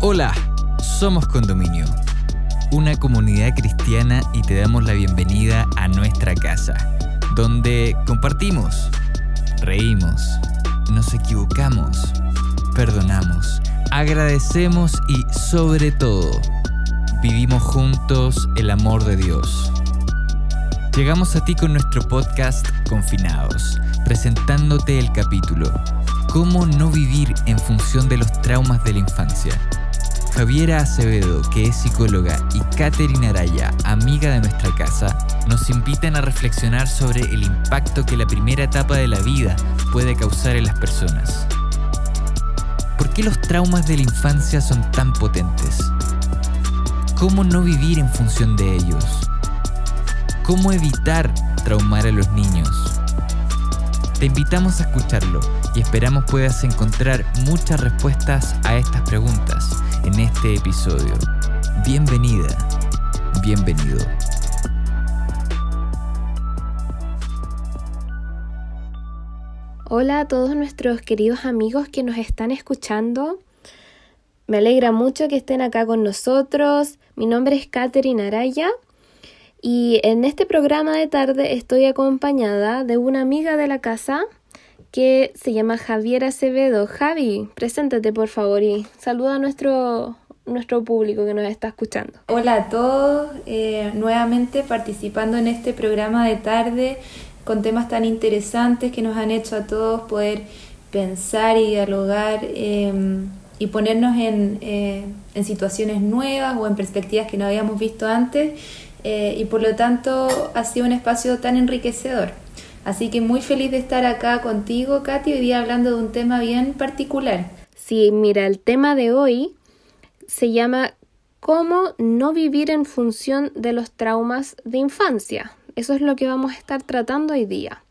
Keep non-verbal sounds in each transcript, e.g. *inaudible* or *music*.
Hola, somos Condominio, una comunidad cristiana y te damos la bienvenida a nuestra casa, donde compartimos, reímos, nos equivocamos, perdonamos, agradecemos y sobre todo, vivimos juntos el amor de Dios. Llegamos a ti con nuestro podcast Confinados, presentándote el capítulo ¿Cómo no vivir en función de los traumas de la infancia? Javiera Acevedo, que es psicóloga, y Katherine Araya, amiga de nuestra casa, nos invitan a reflexionar sobre el impacto que la primera etapa de la vida puede causar en las personas. ¿Por qué los traumas de la infancia son tan potentes? ¿Cómo no vivir en función de ellos? ¿Cómo evitar traumar a los niños? Te invitamos a escucharlo y esperamos puedas encontrar muchas respuestas a estas preguntas en este episodio. Bienvenida, bienvenido. Hola a todos nuestros queridos amigos que nos están escuchando. Me alegra mucho que estén acá con nosotros. Mi nombre es Katherine Araya y en este programa de tarde estoy acompañada de una amiga de la casa que se llama Javier Acevedo. Javi, preséntate por favor y saluda a nuestro, nuestro público que nos está escuchando. Hola a todos, eh, nuevamente participando en este programa de tarde con temas tan interesantes que nos han hecho a todos poder pensar y dialogar em, y ponernos en, eh, en, situaciones nuevas o en perspectivas que no habíamos visto antes eh, y por lo tanto ha sido un espacio tan enriquecedor. Así que muy feliz de estar acá contigo, Katy, hoy día hablando de un tema bien particular. Sí, mira, el tema de hoy se llama cómo no vivir en función de los traumas de infancia. Eso es lo que vamos a estar tratando hoy día,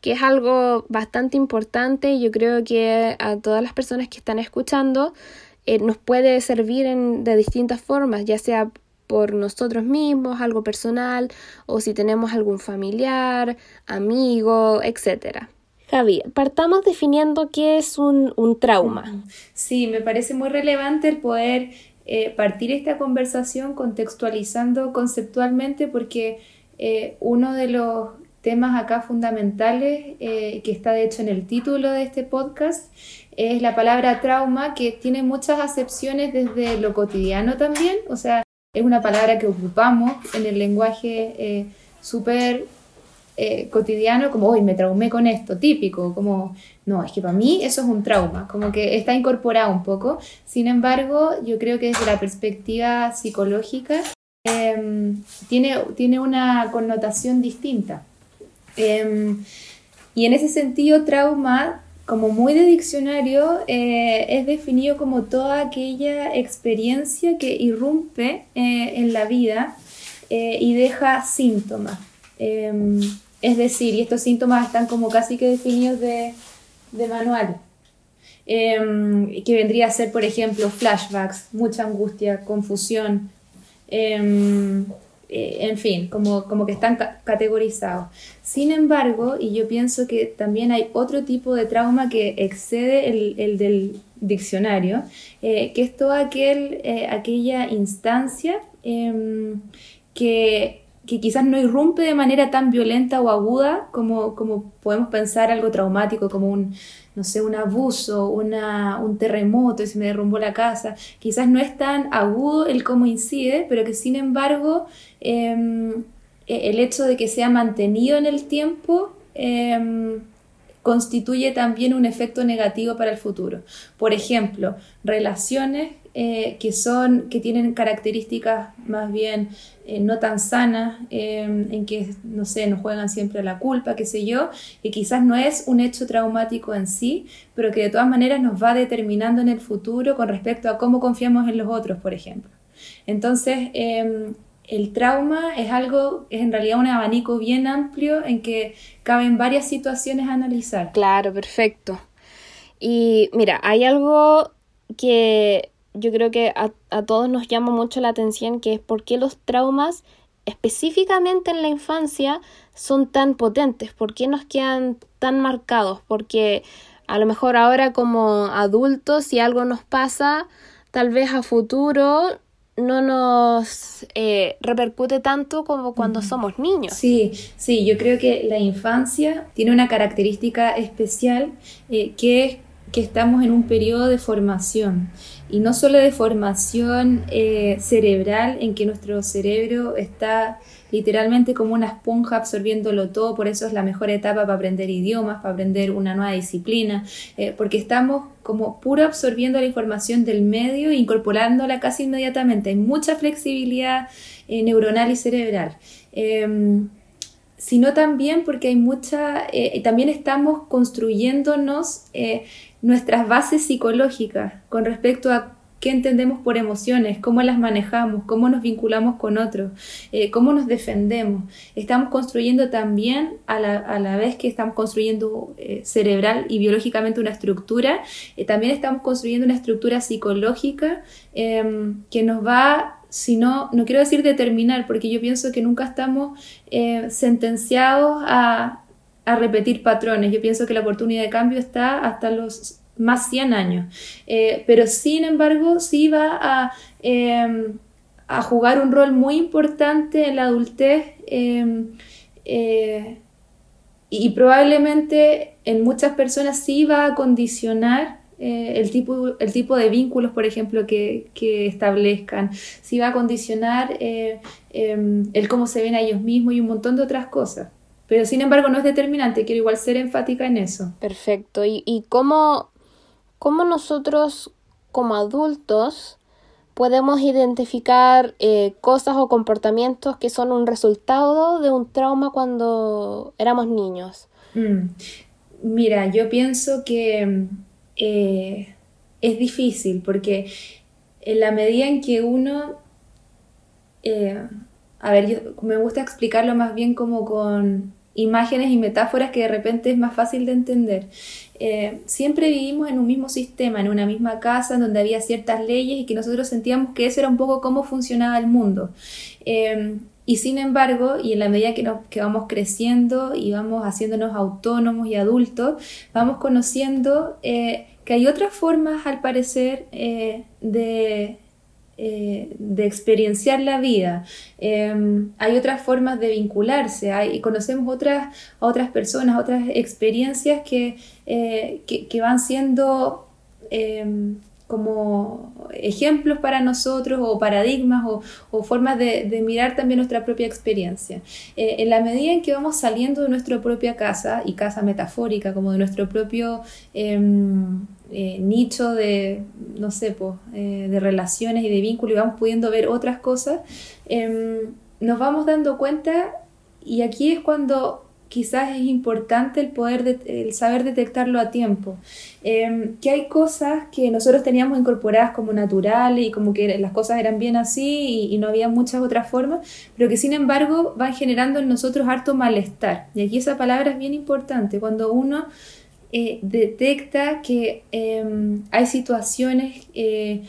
que es algo bastante importante y yo creo que a todas las personas que están escuchando eh, nos puede servir en, de distintas formas, ya sea por nosotros mismos, algo personal, o si tenemos algún familiar, amigo, etc. Javi, partamos definiendo qué es un, trauma. Sí, me parece muy relevante el poder eh, partir esta conversación contextualizando conceptualmente porque eh, uno de los temas acá fundamentales eh, que está de hecho en el título de este podcast es la palabra trauma que tiene muchas acepciones desde lo cotidiano también, o sea, es una palabra que ocupamos en el lenguaje eh, súper eh, cotidiano, como, hoy me traumé con esto, típico, como, no, es que para mí eso es un trauma, como que está incorporado un poco. Sin embargo, yo creo que desde la perspectiva psicológica em, tiene, tiene una connotación distinta. Em, y en ese sentido, trauma como muy de diccionario, eh, es definido como toda aquella experiencia que irrumpe eh, en la vida eh, y deja síntomas. Em, es decir, y estos síntomas están como casi que definidos de, de manual. Em, que vendría a ser, por ejemplo, flashbacks, mucha angustia, confusión, em, eh, en fin, como, como que están categorizados. Sin embargo, y yo pienso que también hay otro tipo de trauma que excede el, del diccionario, eh, que es toda eh, aquella instancia em, que, que, quizás no irrumpe de manera tan violenta o aguda como, como podemos pensar algo traumático, como un, no sé, un abuso, una, un terremoto y se me derrumbó la casa. Quizás no es tan agudo el cómo incide, pero que sin embargo em, e, el hecho de que sea mantenido en el tiempo em, constituye también un efecto negativo para el futuro. Por ejemplo, relaciones eh, que son, que tienen características más bien eh, no tan sanas, em, en que, no sé, nos juegan siempre a la culpa, qué sé yo, y quizás no es un hecho traumático en sí, pero que de todas maneras nos va determinando en el futuro con respecto a cómo confiamos en los otros, por ejemplo. Entonces, em, el trauma es algo, es en realidad un abanico bien amplio en que caben varias situaciones a analizar. Claro, perfecto. Y mira, hay algo que yo creo que a, todos nos llama mucho la atención, que es por qué los traumas, específicamente en la infancia, son tan potentes, por qué nos quedan tan marcados, porque a lo mejor ahora como adultos, si algo nos pasa, tal vez a futuro no nos eh, repercute tanto como cuando somos niños. Sí, sí, yo creo que la infancia tiene una característica especial eh, que es que estamos en un periodo de formación y no solo de formación eh, cerebral en que nuestro cerebro está literalmente como una esponja absorbiéndolo todo, por eso es la mejor etapa para aprender idiomas, para aprender una nueva disciplina, eh, porque estamos como puro absorbiendo la información del medio e incorporándola casi inmediatamente. Hay mucha flexibilidad eh, neuronal y cerebral. Em, sino también porque hay mucha, eh, también estamos construyéndonos nuestras bases psicológicas con respecto a qué entendemos por emociones, cómo las manejamos, cómo nos vinculamos con otros, eh, cómo nos defendemos. Estamos construyendo también, a la, vez que estamos construyendo eh, cerebral y biológicamente una estructura, eh, también estamos construyendo una estructura psicológica em, que nos va si no, no quiero decir determinar, porque yo pienso que nunca estamos sentenciados a, a repetir patrones. Yo pienso que la oportunidad de cambio está hasta los más 100 años. Eh, pero sin embargo, sí va a, em, a, jugar un rol muy importante en la adultez em, eh, y probablemente en muchas personas sí va a condicionar eh, el, tipo, el tipo de vínculos, por ejemplo, que, que establezcan, sí va a condicionar em, el cómo se ven a ellos mismos y un montón de otras cosas. Pero sin embargo no es determinante, quiero igual ser enfática en eso. Perfecto. ¿Y, y cómo, cómo nosotros como adultos podemos identificar eh, cosas o comportamientos que son un resultado de un trauma cuando éramos niños. Mm. Mira, yo pienso que eh, es difícil porque en la medida en que uno, eh, a ver, me gusta explicarlo más bien como con imágenes y metáforas que de repente es más fácil de entender. Eh, siempre vivimos en un mismo sistema, en una misma casa, donde había ciertas leyes y que nosotros sentíamos que eso era un poco cómo funcionaba el mundo. Eh, y sin embargo, y en la medida que, nos, que vamos creciendo y vamos haciéndonos autónomos y adultos, vamos conociendo eh, que hay otras formas, al parecer, de, eh, de experienciar la vida. Em, hay otras formas de vincularse, hay, conocemos otras, otras personas, otras experiencias que, eh, que, van siendo em, como ejemplos para nosotros o paradigmas o, formas de, mirar también nuestra propia experiencia. Eh, en la medida en que vamos saliendo de nuestra propia casa, y casa metafórica, como de nuestro propio em, eh, nicho de, no sé, eh, de relaciones y de vínculos y vamos pudiendo ver otras cosas, em, nos vamos dando cuenta y aquí es cuando quizás es importante el poder, el saber detectarlo a tiempo. Em, que hay cosas que nosotros teníamos incorporadas como naturales y como que las cosas eran bien así y, no había muchas otras formas, pero que sin embargo van generando en nosotros harto malestar. Y aquí esa palabra es bien importante. Cuando uno eh, detecta que em, hay situaciones eh,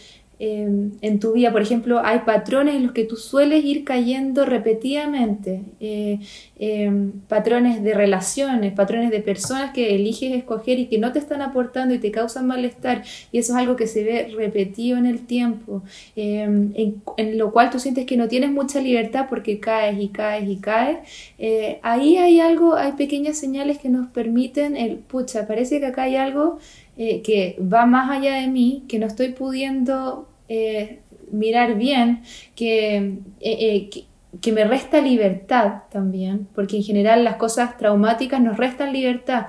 Em, en tu vida. Por ejemplo, hay patrones en los que tú sueles ir cayendo repetidamente, eh, em, patrones de relaciones, patrones de personas que eliges escoger y que no te están aportando y te causan malestar, y eso es algo que se ve repetido en el tiempo, em, en, lo cual tú sientes que no tienes mucha libertad porque caes y caes y caes. Eh, ahí hay algo, hay pequeñas señales que nos permiten el, pucha, parece que acá hay algo eh, que va más allá de mí, que no estoy pudiendo eh, mirar bien, que, que, me resta libertad también, porque en general las cosas traumáticas nos restan libertad,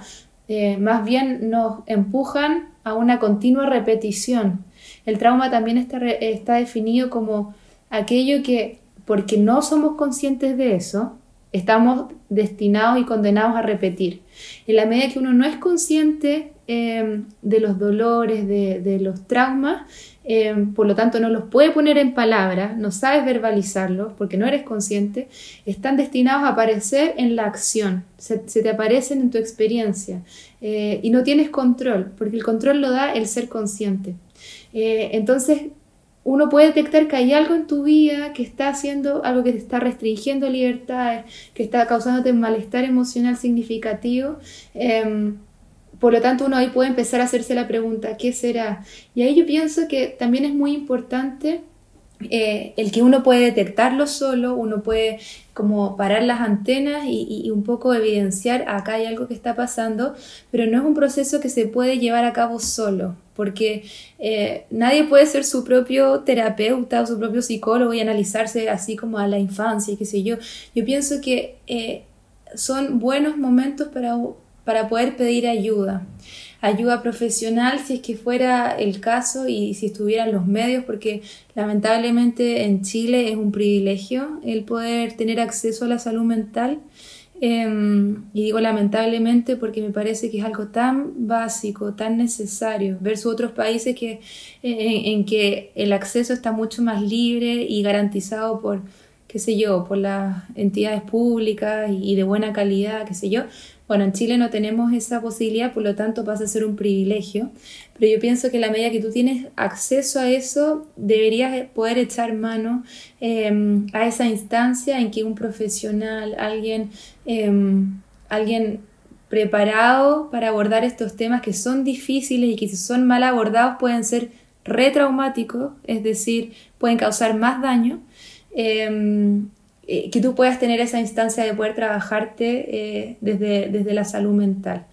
más bien nos empujan a una continua repetición. El trauma también está, está definido como aquello que, porque no somos conscientes de eso, estamos destinados y condenados a repetir. En la medida que uno no es consciente Em, de los dolores, de, los traumas, em, por lo tanto no los puede poner en palabras, no sabes verbalizarlos porque no eres consciente, están destinados a aparecer en la acción, se, te aparecen en tu experiencia eh, y no tienes control, porque el control lo da el ser consciente. Eh, entonces, uno puede detectar que hay algo en tu vida que está haciendo algo que te está restringiendo libertades, que está causándote un malestar emocional significativo. Em, por lo tanto, uno ahí puede empezar a hacerse la pregunta, ¿qué será? Y ahí yo pienso que también es muy importante eh, el que uno puede detectarlo solo, uno puede como parar las antenas y, un poco evidenciar acá hay algo que está pasando, pero no es un proceso que se puede llevar a cabo solo, porque eh, nadie puede ser su propio terapeuta o su propio psicólogo y analizarse así como a la infancia y qué sé yo. Yo pienso que eh, son buenos momentos para, para poder pedir ayuda ayuda profesional si es que fuera el caso y si estuvieran los medios, porque lamentablemente en Chile es un privilegio el poder tener acceso a la salud mental. Em, y digo lamentablemente porque me parece que es algo tan básico, tan necesario, versus otros países que, en, que el acceso está mucho más libre y garantizado por, qué sé yo, por las entidades públicas y de buena calidad, qué sé yo. Bueno, en Chile no tenemos esa posibilidad, por lo tanto pasa a ser un privilegio, pero yo pienso que la medida que tú tienes acceso a eso, deberías poder echar mano em, a esa instancia en que un profesional, alguien, em, alguien preparado para abordar estos temas que son difíciles y que si son mal abordados pueden ser retraumáticos, es decir, pueden causar más daño. Em, eh, que tú puedas tener esa instancia de poder trabajarte eh, desde, desde, la salud mental.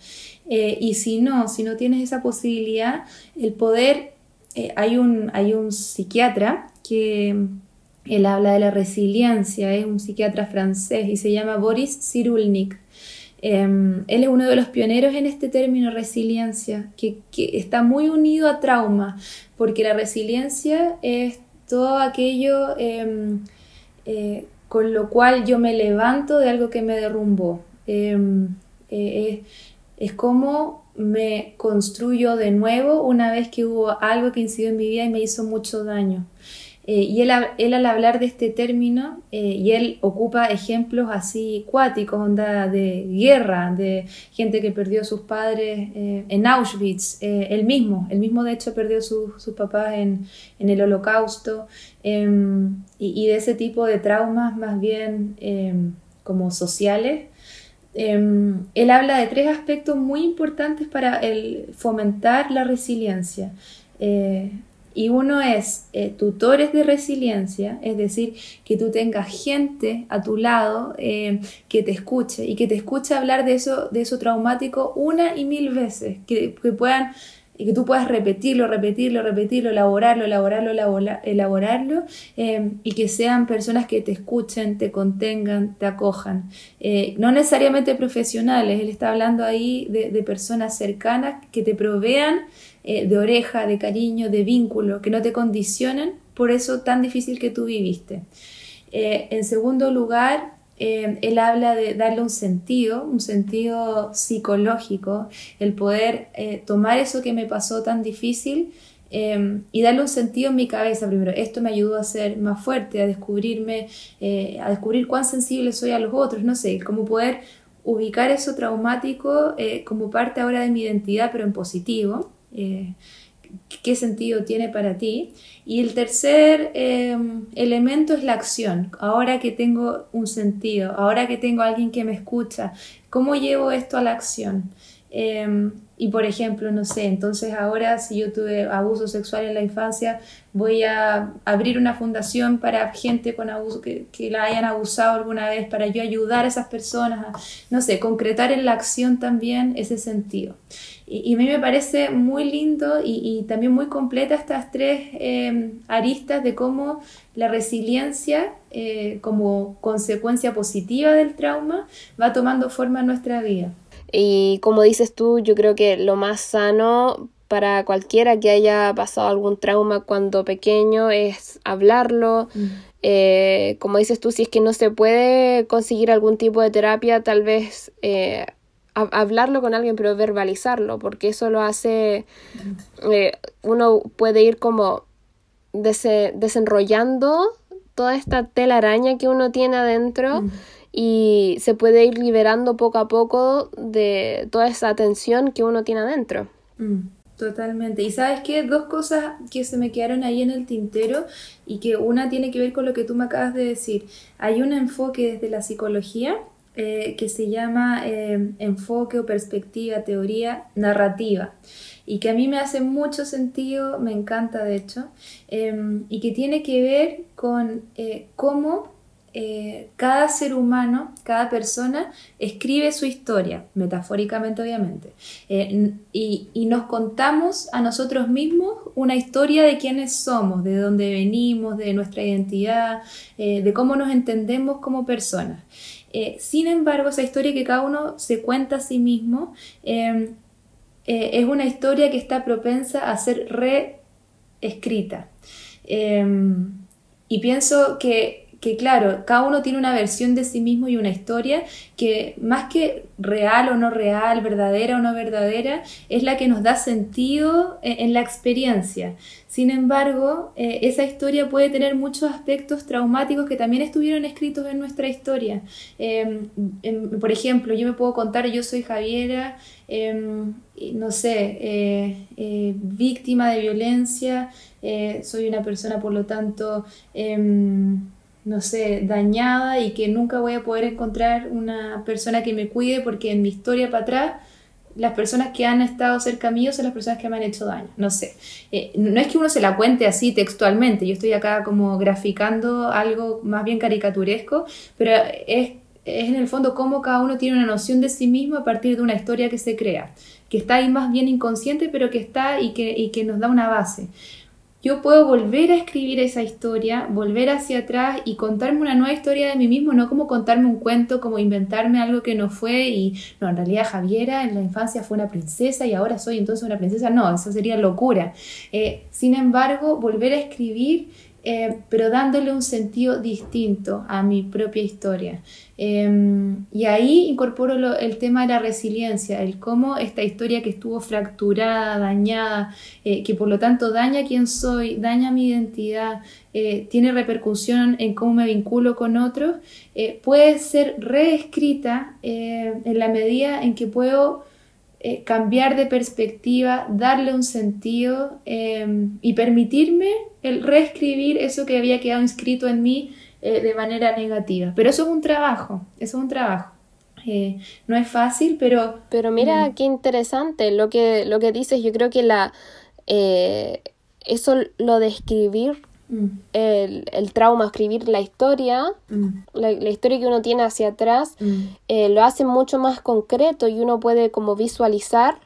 Eh, y si no, si no tienes esa posibilidad, el poder, hay, un, hay un psiquiatra que él habla de la resiliencia, es un psiquiatra francés y se llama Boris Cyrulnik. Em, él es uno de los pioneros en este término resiliencia, que, que, está muy unido a trauma, porque la resiliencia es todo aquello em, con lo cual yo me levanto de algo que me derrumbó. Em, eh, es como me construyo de nuevo una vez que hubo algo que incidió en mi vida y me hizo mucho daño. Eh, y él, al hablar de este término, eh, y él ocupa ejemplos así cuáticos, onda de guerra, de gente que perdió a sus padres eh, en Auschwitz, él mismo, él mismo de hecho perdió a sus papás en, el holocausto, em, y, de ese tipo de traumas más bien em, como sociales. Em, él habla de tres aspectos muy importantes para fomentar la resiliencia. Y uno es eh, tutores de resiliencia, es decir, que tú tengas gente a tu lado eh, que te escuche y que te escuche hablar de eso, de eso traumático una y mil veces, que, que puedan y que tú puedas repetirlo, repetirlo, repetirlo, elaborarlo, elaborarlo, elaborarlo, eh, y que sean personas que te escuchen, te contengan, te acojan. no necesariamente profesionales, él está hablando ahí de, de personas cercanas que te provean eh, de oreja, de cariño, de vínculo, que no te condicionen por eso tan difícil que tú viviste. Eh, en segundo lugar, eh, él habla de darle un sentido, un sentido psicológico, el poder tomar eso que me pasó tan difícil y darle un sentido en mi cabeza primero. Esto me ayudó a ser más fuerte, a descubrirme, a descubrir cuán sensible soy a los otros, no sé, cómo poder ubicar eso traumático como parte ahora de mi identidad, pero en positivo. Qué sentido tiene para ti. Y el tercer em, elemento es la acción. Ahora que tengo un sentido, ahora que tengo alguien que me escucha, ¿cómo llevo esto a la acción? Em, y por ejemplo, no sé, entonces ahora si yo tuve abuso sexual en la infancia, voy a abrir una fundación para gente con abuso, que, la hayan abusado alguna vez, para yo ayudar a esas personas a, no sé, concretar en la acción también ese sentido. Y, a mí me parece muy lindo y, también muy completa estas tres em, aristas de cómo la resiliencia, eh, como consecuencia positiva del trauma, va tomando forma en nuestra vida. Y como dices tú, yo creo que lo más sano para cualquiera que haya pasado algún trauma cuando pequeño es hablarlo. Mm. Eh, como dices tú, si es que no se puede conseguir algún tipo de terapia, tal vez eh, hablarlo con alguien, pero verbalizarlo, porque eso lo hace, eh, uno puede ir como desenrollando toda esta telaraña que uno tiene adentro mm. Y se puede ir liberando poco a poco de toda esa tensión que uno tiene adentro. Mm, totalmente. Y sabes qué, dos cosas que se me quedaron ahí en el tintero y que una tiene que ver con lo que tú me acabas de decir. Hay un enfoque desde la psicología eh, que se llama eh, enfoque o perspectiva, teoría narrativa y que a mí me hace mucho sentido, me encanta de hecho, em, y que tiene que ver con eh, cada ser humano, cada persona escribe su historia, metafóricamente obviamente, y, y, nos contamos a nosotros mismos una historia de quiénes somos, de dónde venimos, de nuestra identidad, de cómo nos entendemos como personas. Eh, sin embargo, esa historia que cada uno se cuenta a sí mismo em, eh, es una historia que está propensa a ser reescrita. Em, y pienso que que claro, cada uno tiene una versión de sí mismo y una historia que más que real o no real, verdadera o no verdadera, es la que nos da sentido en, la experiencia. Sin embargo, eh, esa historia puede tener muchos aspectos traumáticos que también estuvieron escritos en nuestra historia. Em, em, por ejemplo, yo me puedo contar, yo soy Javiera, em, no sé, eh, eh, víctima de violencia, soy una persona, por lo tanto, no sé, dañada y que nunca voy a poder encontrar una persona que me cuide porque en mi historia para atrás las personas que han estado cerca mío son las personas que me han hecho daño, no sé. Eh, no es que uno se la cuente así textualmente, yo estoy acá como graficando algo más bien caricaturesco, pero es, es en el fondo cómo cada uno tiene una noción de sí mismo a partir de una historia que se crea, que está ahí más bien inconsciente, pero que está y que, y que nos da una base yo puedo volver a escribir esa historia, volver hacia atrás y contarme una nueva historia de mí mismo, no como contarme un cuento, como inventarme algo que no fue y no, en realidad Javiera en la infancia fue una princesa y ahora soy entonces una princesa, no, eso sería locura. Eh, sin embargo, volver a escribir eh, pero dándole un sentido distinto a mi propia historia. Em, y ahí incorporo el tema de la resiliencia, el cómo esta historia que estuvo fracturada, dañada, eh, que por lo tanto daña quién soy, daña mi identidad, eh, tiene repercusión en cómo me vinculo con otros, puede ser reescrita en la medida en que puedo cambiar de perspectiva, darle un sentido em, y permitirme el reescribir eso que había quedado inscrito en mí eh, de manera negativa. Pero eso es un trabajo, eso es un trabajo. Eh, no es fácil, pero... Pero mira mm. qué interesante lo que, lo que dices. Yo creo que la, eh, eso lo de escribir mm. el, trauma, escribir la historia, mm. la, la, historia que uno tiene hacia atrás, lo hace mucho más concreto y uno puede como visualizar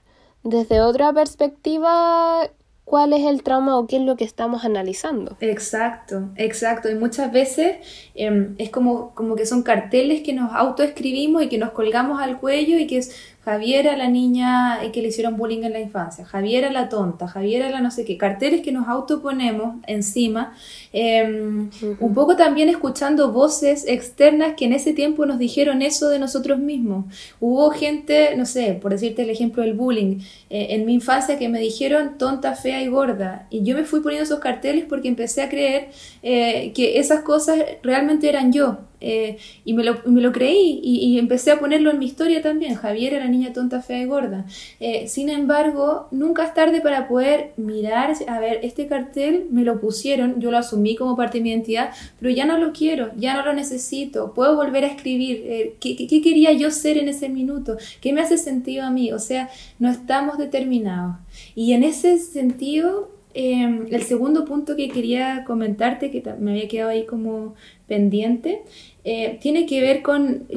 desde otra perspectiva cuál es el trauma o qué es lo que estamos analizando. Exacto, exacto. Y muchas veces em, es como, como que son carteles que nos autoescribimos y que nos colgamos al cuello y que es Javiera la niña que le hicieron bullying en la infancia, Javiera la tonta, Javiera la no sé qué, carteles que nos autoponemos encima, em, un poco también escuchando voces externas que en ese tiempo nos dijeron eso de nosotros mismos. Hubo gente, no sé, por decirte el ejemplo del bullying, eh, en mi infancia que me dijeron tonta, fea y gorda, y yo me fui poniendo esos carteles porque empecé a creer eh, que esas cosas realmente eran yo. Eh, y me lo, me lo creí y, empecé a ponerlo en mi historia también. Javier era niña tonta, fea y gorda. Eh, sin embargo, nunca es tarde para poder mirar, a ver, este cartel me lo pusieron, yo lo asumí como parte de mi identidad, pero ya no lo quiero, ya no lo necesito, puedo volver a escribir. Eh, ¿qué, qué, quería yo ser en ese minuto? ¿Qué me hace sentido a mí? O sea, no estamos determinados. Y en ese sentido, em, el segundo punto que quería comentarte, que me había quedado ahí como pendiente, eh, tiene que ver con,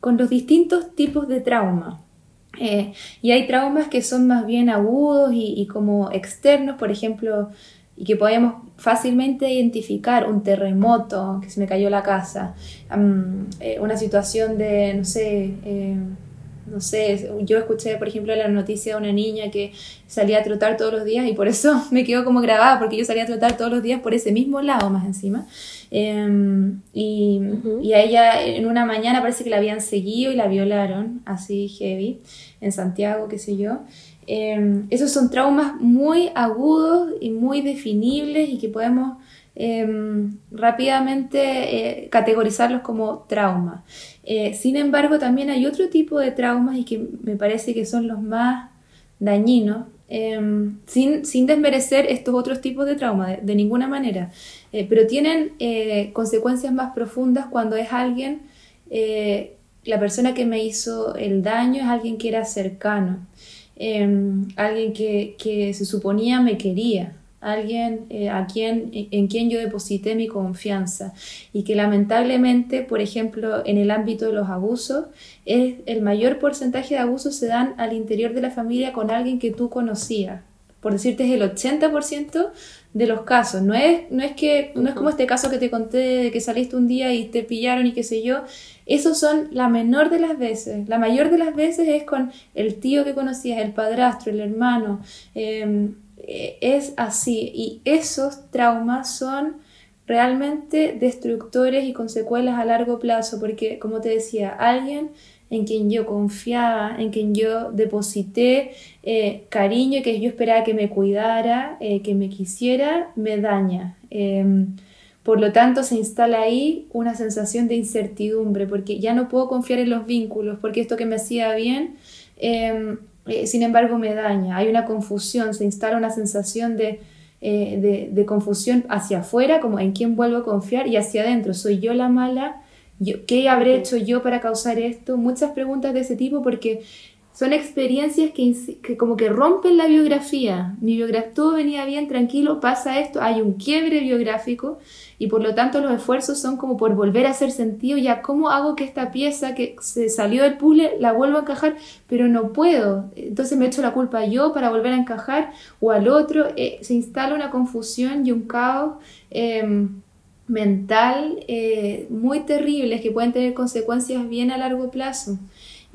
los distintos tipos de trauma. Eh, y hay traumas que son más bien agudos y, como externos, por ejemplo, y que podemos fácilmente identificar un terremoto, que se me cayó la casa, eh, una situación de, no sé, no sé, yo escuché, por ejemplo, la noticia de una niña que salía a trotar todos los días y por eso *laughs* me quedó como grabada, porque yo salía a trotar todos los días por ese mismo lado más encima. Em, y, a ella en una mañana parece que la habían seguido y la violaron, así heavy, en Santiago, qué sé yo. Em, esos son traumas muy agudos y muy definibles y que podemos em, rápidamente eh, categorizarlos como trauma. Eh, sin embargo, también hay otro tipo de traumas y que me parece que son los más dañinos, Em, sin, sin, desmerecer estos otros tipos de trauma, de, ninguna manera, eh, pero tienen eh, consecuencias más profundas cuando es alguien eh, la persona que me hizo el daño es alguien que era cercano, em, alguien que, que, se suponía me quería, alguien eh, a quien, en quien yo deposité mi confianza y que lamentablemente, por ejemplo, en el ámbito de los abusos, es, el mayor porcentaje de abusos se dan al interior de la familia con alguien que tú conocías. Por decirte, es el 80% de los casos. No es, no es que, no es como este caso que te conté de que saliste un día y te pillaron y qué sé yo. Esos son la menor de las veces. La mayor de las veces es con el tío que conocías, el padrastro, el hermano. Em, eh, es así. Y esos traumas son realmente destructores y con secuelas a largo plazo, porque como te decía, alguien en quien yo confiaba, en quien yo deposité eh, cariño, que yo esperaba que me cuidara, eh, que me quisiera, me daña. Em, por lo tanto, se instala ahí una sensación de incertidumbre, porque ya no puedo confiar en los vínculos, porque esto que me hacía bien, em, eh, sin embargo, me daña. Hay una confusión, se instala una sensación de, de, de confusión hacia afuera, como en quién vuelvo a confiar, y hacia adentro, soy yo la mala ¿Qué habré hecho yo para causar esto? Muchas preguntas de ese tipo porque son experiencias que, como que rompen la biografía. Mi biografía, todo venía bien, tranquilo, pasa esto, hay un quiebre biográfico y por lo tanto los esfuerzos son como por volver a hacer sentido, ya cómo hago que esta pieza que se salió del puzzle la vuelva a encajar, pero no puedo. Entonces me echo la culpa yo para volver a encajar o al otro. Eh, se instala una confusión y un caos. Em, mental eh, muy terribles que pueden tener consecuencias bien a largo plazo.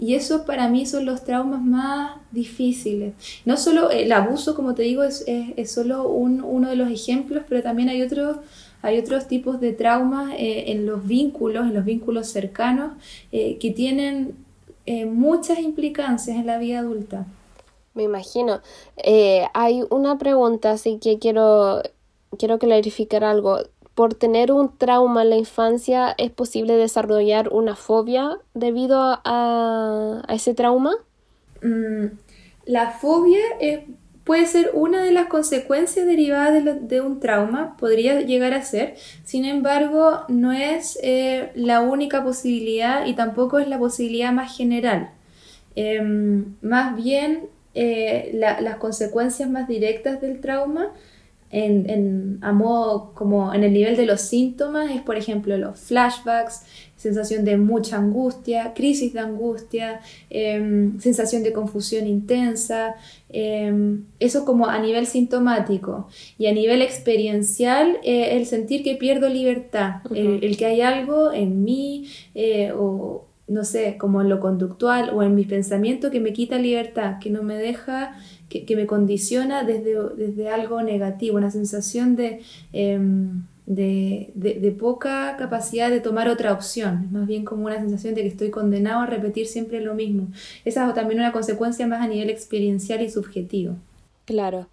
Y eso para mí son los traumas más difíciles. No solo el abuso, como te digo, es, es, solo un, uno de los ejemplos, pero también hay otros, hay otros tipos de traumas eh, en los vínculos, en los vínculos cercanos, eh, que tienen muchas implicancias en la vida adulta. Me imagino. hay una pregunta, así que quiero, quiero clarificar algo por tener un trauma en la infancia es posible desarrollar una fobia debido a, ese trauma? Mm, la fobia puede ser una de las consecuencias derivadas de, un trauma, podría llegar a ser, sin embargo no es eh, la única posibilidad y tampoco es la posibilidad más general. Em, más bien eh, las consecuencias más directas del trauma en, en, a modo como en el nivel de los síntomas es por ejemplo los flashbacks, sensación de mucha angustia, crisis de angustia, em, sensación de confusión intensa, em, eso como a nivel sintomático. Y a nivel experiencial eh, el sentir que pierdo libertad, el, que hay algo en mí eh, o no sé, como en lo conductual o en mi pensamiento que me quita libertad, que no me deja que, me condiciona desde, desde, algo negativo, una sensación em, de, de, poca capacidad de tomar otra opción, más bien como una sensación de que estoy condenado a repetir siempre lo mismo. Esa es también una consecuencia más a nivel experiencial y subjetivo. Claro.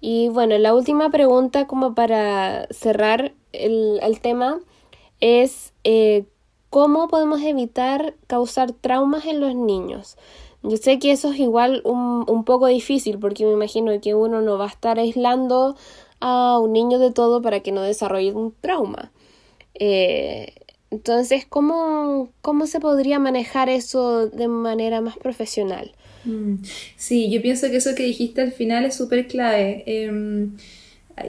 Y bueno, la última pregunta como para cerrar el, el tema es eh, cómo podemos evitar causar traumas en los niños. Yo sé que eso es igual un, un poco difícil porque me imagino que uno no va a estar aislando a un niño de todo para que no desarrolle un trauma. Eh, entonces, ¿cómo, ¿cómo se podría manejar eso de manera más profesional? Mm, sí, yo pienso que eso que dijiste al final es súper clave. Em,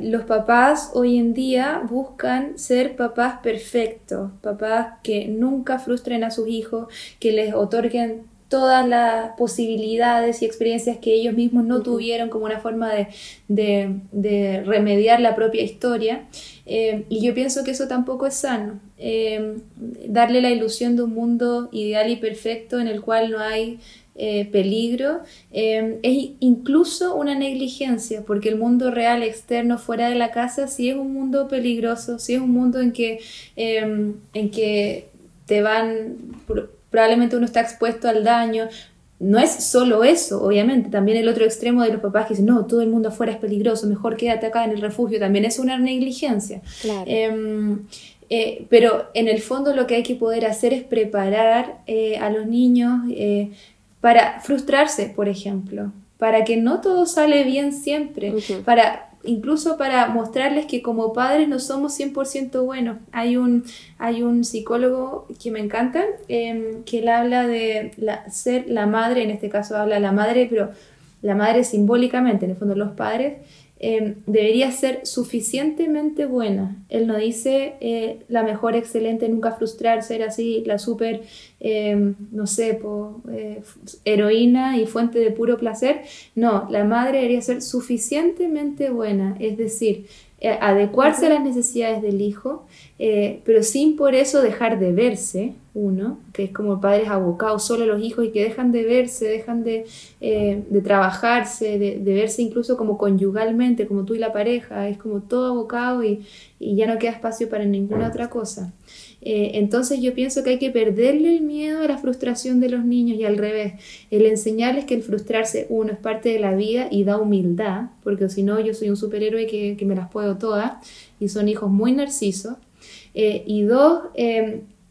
los papás hoy en día buscan ser papás perfectos, papás que nunca frustren a sus hijos, que les otorguen todas las posibilidades y experiencias que ellos mismos no tuvieron como una forma de, remediar la propia historia. Eh, y yo pienso que eso tampoco es sano. Eh, darle la ilusión de un mundo ideal y perfecto en el cual no hay eh, peligro es incluso una negligencia, porque el mundo real externo fuera de la casa sí es un mundo peligroso, sí es un mundo en que, en que te van probablemente uno está expuesto al daño. No es solo eso, obviamente, también el otro extremo de los papás que dicen, no, todo el mundo afuera es peligroso, mejor quédate acá en el refugio, también es una negligencia. Em, eh, pero en el fondo lo que hay que poder hacer es preparar eh, a los niños eh, para frustrarse, por ejemplo, para que no todo sale bien siempre, para incluso para mostrarles que como padres no somos 100% buenos. Hay un, hay un psicólogo que me encanta, em, que él habla de ser la madre, en este caso habla la madre, pero la madre simbólicamente, en el fondo los padres, Em, debería ser suficientemente buena. Él no dice eh, la mejor, excelente, nunca frustrar, ser así, la súper, em, no sé, eh, heroína y fuente de puro placer. No, la madre debería ser suficientemente buena, es decir, eh, adecuarse a las necesidades del hijo, pero sin por eso dejar de verse, uno, que es como padres abocados solo a los hijos y que dejan de verse, dejan de, eh, trabajarse, de, verse incluso como conyugalmente, como tú y la pareja, es como todo abocado y, y ya no queda espacio para ninguna otra cosa. Eh, entonces yo pienso que hay que perderle el miedo a la frustración de los niños y al revés, el enseñarles que el frustrarse, uno, es parte de la vida y da humildad, porque si no yo soy un superhéroe que, me las puedo todas y son hijos muy narcisos. Eh, y dos,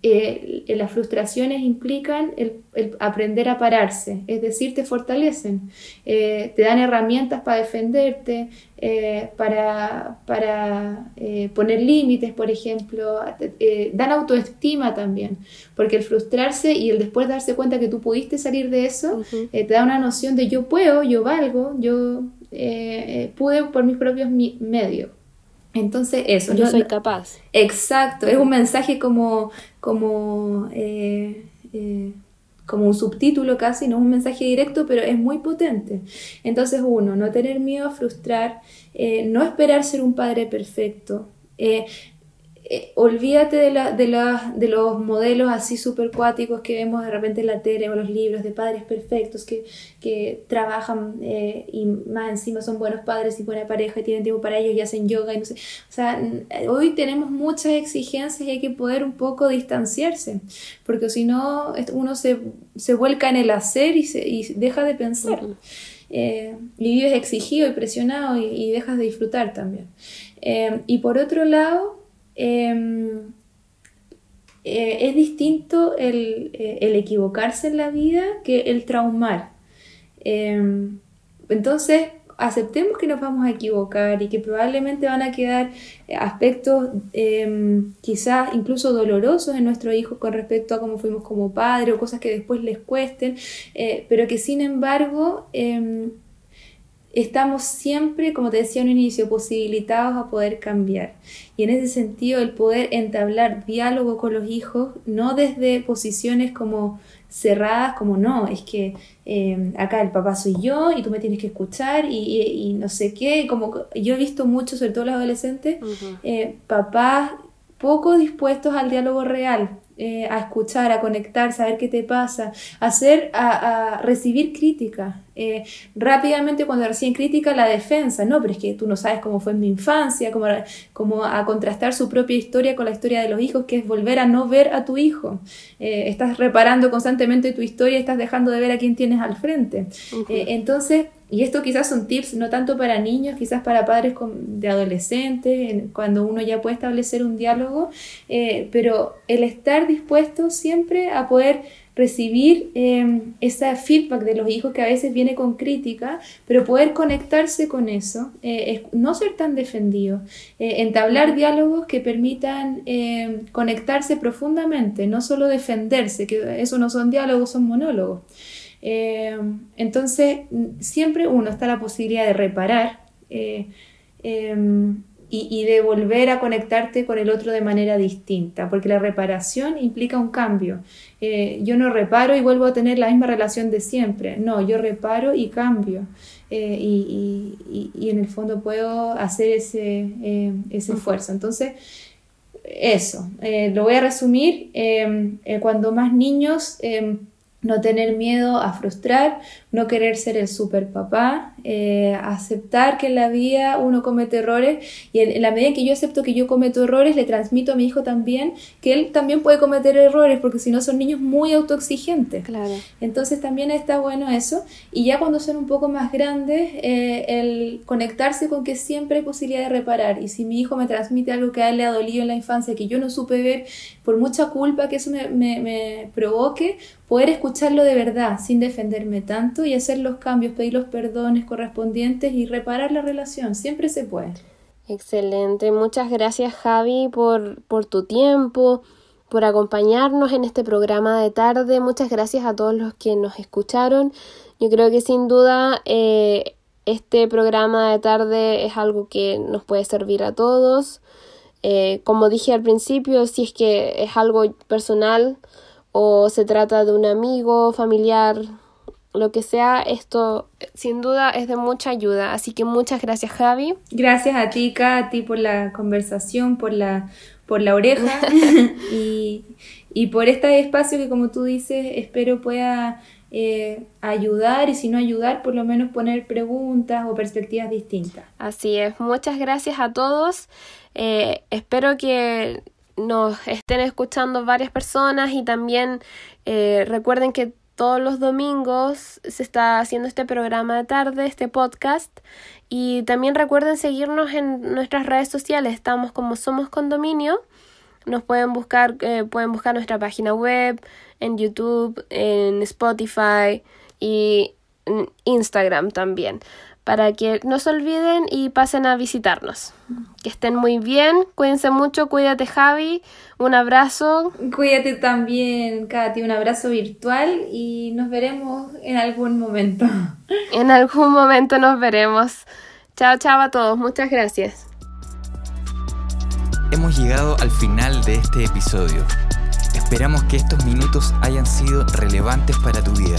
eh, las frustraciones implican el, aprender a pararse, es decir, te fortalecen, eh, te dan herramientas para defenderte, eh, para, para poner límites, por ejemplo, dan autoestima también, porque el frustrarse y el después darse cuenta que tú pudiste salir de eso, te da una noción de yo puedo, yo valgo, yo pude por mis propios medios. Entonces, eso. Yo soy capaz. Exacto, es un mensaje como, como, eh, eh, como un subtítulo casi, no es un mensaje directo, pero es muy potente. Entonces, uno, no tener miedo a frustrar, eh, no esperar ser un padre perfecto. Eh, olvídate de, la, de, la, de, los modelos así super cuáticos que vemos de repente en la tele o los libros de padres perfectos que, que trabajan eh, y más encima son buenos padres y buena pareja y tienen tiempo para ellos y hacen yoga y no sé. O sea, hoy tenemos muchas exigencias y hay que poder un poco distanciarse, porque si no, uno se, se, vuelca en el hacer y, se, y deja de pensar. Eh, y vives exigido y presionado y, y dejas de disfrutar también. y por otro lado, Em, eh, es distinto eh, el, equivocarse en la vida que el traumar. Em, entonces, aceptemos que nos vamos a equivocar y que probablemente van a quedar aspectos em, quizás incluso dolorosos en nuestro hijo con respecto a cómo fuimos como padre o cosas que después les cuesten, eh, pero que sin embargo estamos siempre, como te decía en un inicio, posibilitados a poder cambiar. Y en ese sentido, el poder entablar diálogo con los hijos, no desde posiciones como cerradas, como no, es que eh, acá el papá soy yo y tú me tienes que escuchar y, no sé qué, como yo he visto mucho, sobre todo los adolescentes, eh, papás poco dispuestos al diálogo real, eh, a escuchar, a conectar, saber qué te pasa, hacer, a, a recibir crítica. Eh, rápidamente cuando reciben crítica la defensa, no, pero es que tú no sabes cómo fue en mi infancia, como, como a contrastar su propia historia con la historia de los hijos, que es volver a no ver a tu hijo. Eh, estás reparando constantemente tu historia y estás dejando de ver a quién tienes al frente. entonces, y esto quizás son tips no tanto para niños, quizás para padres de adolescentes, cuando uno ya puede establecer un diálogo, pero el estar dispuesto siempre a poder recibir eh, ese feedback de los hijos que a veces viene con crítica, pero poder conectarse con eso, eh, no ser tan defendido, eh, entablar diálogos que permitan eh, conectarse profundamente, no solo defenderse, que eso no son diálogos, son monólogos. Entonces, siempre uno está la posibilidad de reparar y, de volver a conectarte con el otro de manera distinta, porque la reparación implica un cambio. Eh, yo no reparo y vuelvo a tener la misma relación de siempre, no, yo reparo y cambio. Eh, y, en el fondo puedo hacer ese, eh, ese esfuerzo. Entonces, eso, lo voy a resumir. cuando más niños no tener miedo a frustrar, no querer ser el super papá, eh, aceptar que en la vida uno comete errores y en, la medida en que yo acepto que yo cometo errores, le transmito a mi hijo también que él también puede cometer errores porque si no son niños muy autoexigentes. Claro. Entonces también está bueno eso y ya cuando son un poco más grandes, eh, el conectarse con que siempre hay posibilidad de reparar y si mi hijo me transmite algo que a él le ha dolido en la infancia, que yo no supe ver por mucha culpa que eso me, me, me provoque, poder escucharlo de verdad, sin defenderme tanto y hacer los cambios, pedir los perdones correspondientes y reparar la relación. Siempre se puede. Excelente. Muchas gracias Javi por, por tu tiempo, por acompañarnos en este programa de tarde. Muchas gracias a todos los que nos escucharon. Yo creo que sin duda eh, este programa de tarde es algo que nos puede servir a todos. Eh, como dije al principio, si es que es algo personal o se trata de un amigo, familiar, lo que sea, esto sin duda es de mucha ayuda. Así que muchas gracias Javi. Gracias a ti, a ti por la conversación, por la, por la oreja *laughs* *laughs* y, y por este espacio que como tú dices espero pueda eh, ayudar y si no ayudar, por lo menos poner preguntas o perspectivas distintas. Así es, muchas gracias a todos. Eh, espero que nos estén escuchando varias personas y también eh, recuerden que todos los domingos se está haciendo este programa de tarde, este podcast. Y también recuerden seguirnos en nuestras redes sociales. Estamos como Somos Condominio. Nos pueden buscar, eh, pueden buscar nuestra página web, en YouTube, en Spotify y Instagram también para que no se olviden y pasen a visitarnos. Que estén muy bien, cuídense mucho, cuídate Javi, un abrazo. Cuídate también, Katy, un abrazo virtual y nos veremos en algún momento. *laughs* En algún momento nos veremos. Chao, chao a todos, muchas gracias. Hemos llegado al final de este episodio. Esperamos que estos minutos hayan sido relevantes para tu vida.